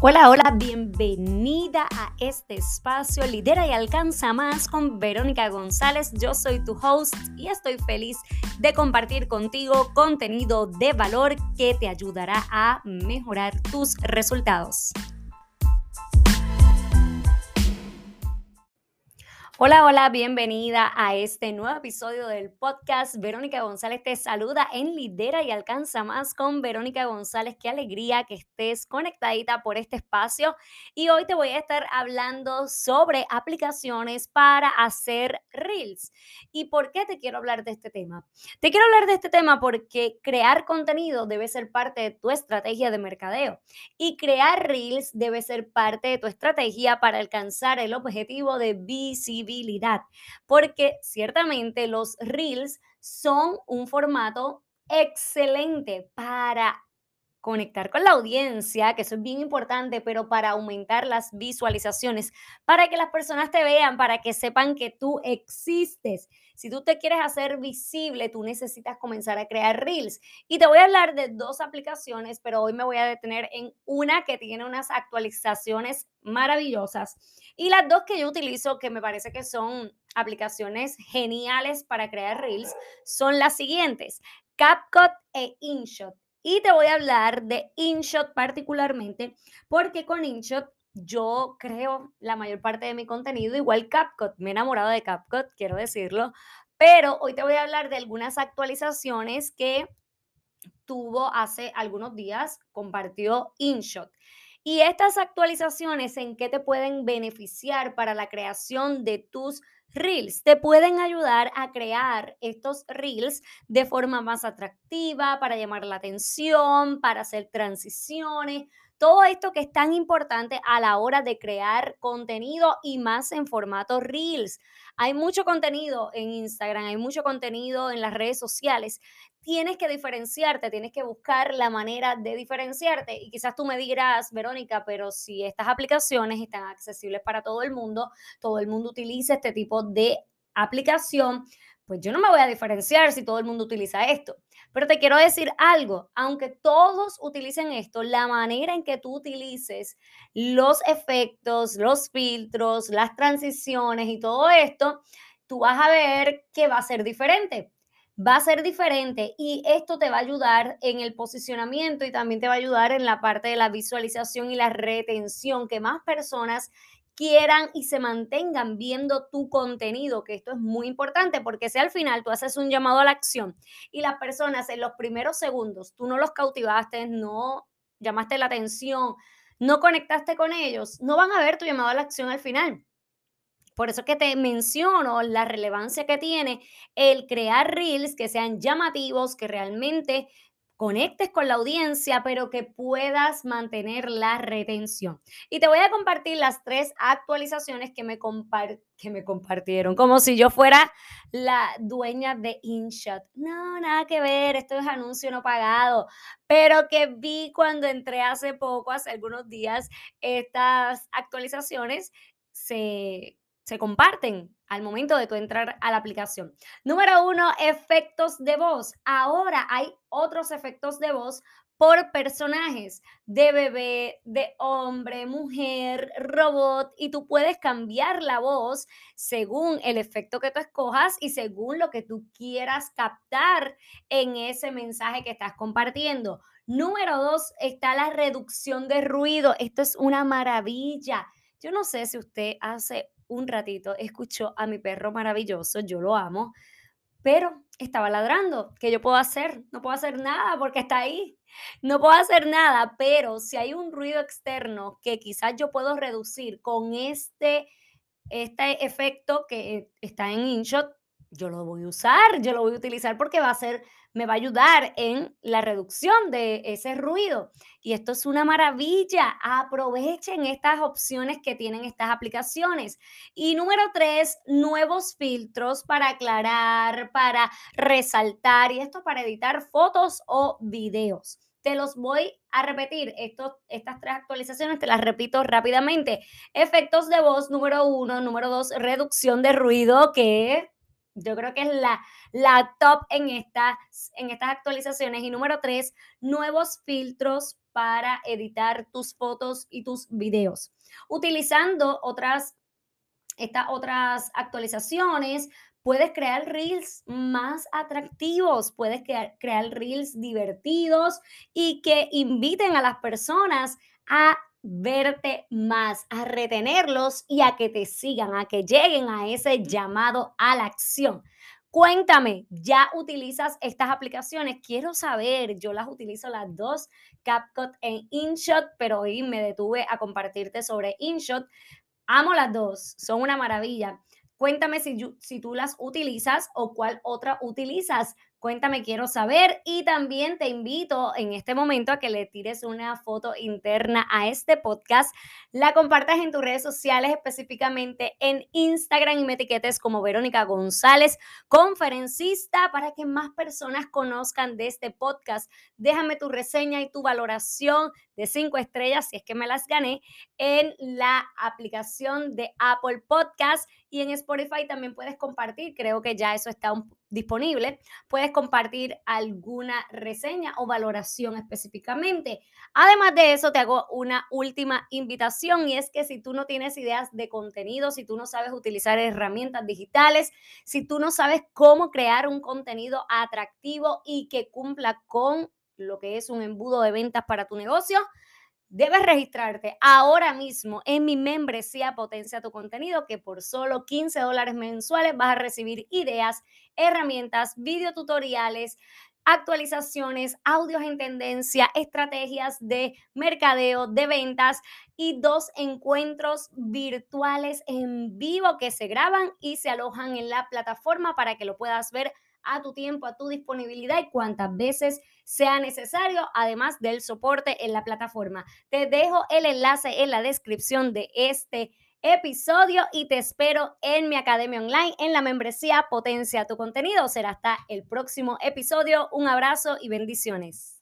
Hola, hola, bienvenida a este espacio Lidera y Alcanza Más con Verónica González. Yo soy tu host y estoy feliz de compartir contigo contenido de valor que te ayudará a mejorar tus resultados. Hola, hola, bienvenida a este nuevo episodio del podcast. Verónica González te saluda en Lidera y Alcanza Más con Verónica González. Qué alegría que estés conectadita por este espacio. Y hoy te voy a estar hablando sobre aplicaciones para hacer reels. ¿Y por qué te quiero hablar de este tema? Te quiero hablar de este tema porque crear contenido debe ser parte de tu estrategia de mercadeo. Y crear reels debe ser parte de tu estrategia para alcanzar el objetivo de visibilidad porque ciertamente los reels son un formato excelente para conectar con la audiencia, que eso es bien importante, pero para aumentar las visualizaciones, para que las personas te vean, para que sepan que tú existes. Si tú te quieres hacer visible, tú necesitas comenzar a crear reels. Y te voy a hablar de dos aplicaciones, pero hoy me voy a detener en una que tiene unas actualizaciones maravillosas. Y las dos que yo utilizo, que me parece que son aplicaciones geniales para crear reels, son las siguientes. CapCut e InShot. Y te voy a hablar de InShot particularmente, porque con InShot yo creo la mayor parte de mi contenido, igual CapCut. Me he enamorado de CapCut, quiero decirlo. Pero hoy te voy a hablar de algunas actualizaciones que tuvo hace algunos días, compartió InShot. Y estas actualizaciones, ¿en qué te pueden beneficiar para la creación de tus reels? Te pueden ayudar a crear estos reels de forma más atractiva, para llamar la atención, para hacer transiciones, todo esto que es tan importante a la hora de crear contenido y más en formato Reels. Hay mucho contenido en Instagram, hay mucho contenido en las redes sociales. Tienes que diferenciarte, tienes que buscar la manera de diferenciarte. Y quizás tú me dirás, Verónica, pero si estas aplicaciones están accesibles para todo el mundo, todo el mundo utiliza este tipo de aplicación, pues yo no me voy a diferenciar si todo el mundo utiliza esto. Pero te quiero decir algo, aunque todos utilicen esto, la manera en que tú utilices los efectos, los filtros, las transiciones y todo esto, tú vas a ver que va a ser diferente. Va a ser diferente y esto te va a ayudar en el posicionamiento y también te va a ayudar en la parte de la visualización y la retención, que más personas quieran y se mantengan viendo tu contenido, que esto es muy importante porque si al final tú haces un llamado a la acción y las personas en los primeros segundos tú no los cautivaste, no llamaste la atención, no conectaste con ellos, no van a ver tu llamado a la acción al final. Por eso que te menciono la relevancia que tiene el crear reels que sean llamativos, que realmente conectes con la audiencia, pero que puedas mantener la retención. Y te voy a compartir las tres actualizaciones que me, que me compartieron, como si yo fuera la dueña de InShot. No, nada que ver, esto es anuncio no pagado, pero que vi cuando entré hace poco, hace algunos días, estas actualizaciones se se comparten al momento de tu entrar a la aplicación. Número uno, efectos de voz. Ahora hay otros efectos de voz por personajes de bebé, de hombre, mujer, robot, y tú puedes cambiar la voz según el efecto que tú escojas y según lo que tú quieras captar en ese mensaje que estás compartiendo. Número dos, está la reducción de ruido. Esto es una maravilla. Yo no sé si usted hace un ratito escuchó a mi perro maravilloso, yo lo amo, pero estaba ladrando. ¿Qué yo puedo hacer? No puedo hacer nada porque está ahí. No puedo hacer nada, pero si hay un ruido externo que quizás yo puedo reducir con este, este efecto que está en InShot, yo lo voy a usar, yo lo voy a utilizar porque va a ser, me va a ayudar en la reducción de ese ruido. Y esto es una maravilla. Aprovechen estas opciones que tienen estas aplicaciones. Y número tres, nuevos filtros para aclarar, para resaltar y esto para editar fotos o videos. Te los voy a repetir. estas tres actualizaciones te las repito rápidamente. Efectos de voz, número uno. Número dos, reducción de ruido, que yo creo que es la, la top en estas, en estas actualizaciones. Y número tres, nuevos filtros para editar tus fotos y tus videos. Utilizando otras, estas otras actualizaciones, puedes crear reels más atractivos, puedes crear, crear reels divertidos y que inviten a las personas a verte más, a retenerlos y a que te sigan, a que lleguen a ese llamado a la acción. Cuéntame, ¿ya utilizas estas aplicaciones? Quiero saber, yo las utilizo las dos, CapCut e InShot, pero hoy me detuve a compartirte sobre InShot. Amo las dos, son una maravilla. Cuéntame si, si tú las utilizas o cuál otra utilizas. Cuéntame, quiero saber. Y también te invito en este momento a que le tires una foto interna a este podcast, la compartas en tus redes sociales, específicamente en Instagram y me etiquetes como Verónica González, conferencista, para que más personas conozcan de este podcast. Déjame tu reseña y tu valoración de cinco estrellas, si es que me las gané, en la aplicación de Apple Podcast y en Spotify también puedes compartir. Creo que ya eso está disponible. Puedes compartir alguna reseña o valoración específicamente. Además de eso, te hago una última invitación y es que si tú no tienes ideas de contenido, si tú no sabes utilizar herramientas digitales, si tú no sabes cómo crear un contenido atractivo y que cumpla con lo que es un embudo de ventas para tu negocio, Debes registrarte ahora mismo en mi membresía Potencia tu contenido, que por solo 15 dólares mensuales vas a recibir ideas, herramientas, videotutoriales, actualizaciones, audios en tendencia, estrategias de mercadeo, de ventas y dos encuentros virtuales en vivo que se graban y se alojan en la plataforma para que lo puedas ver a tu tiempo, a tu disponibilidad y cuantas veces sea necesario, además del soporte en la plataforma. Te dejo el enlace en la descripción de este episodio y te espero en mi academia online en la membresía Potencia tu contenido. Será hasta el próximo episodio. Un abrazo y bendiciones.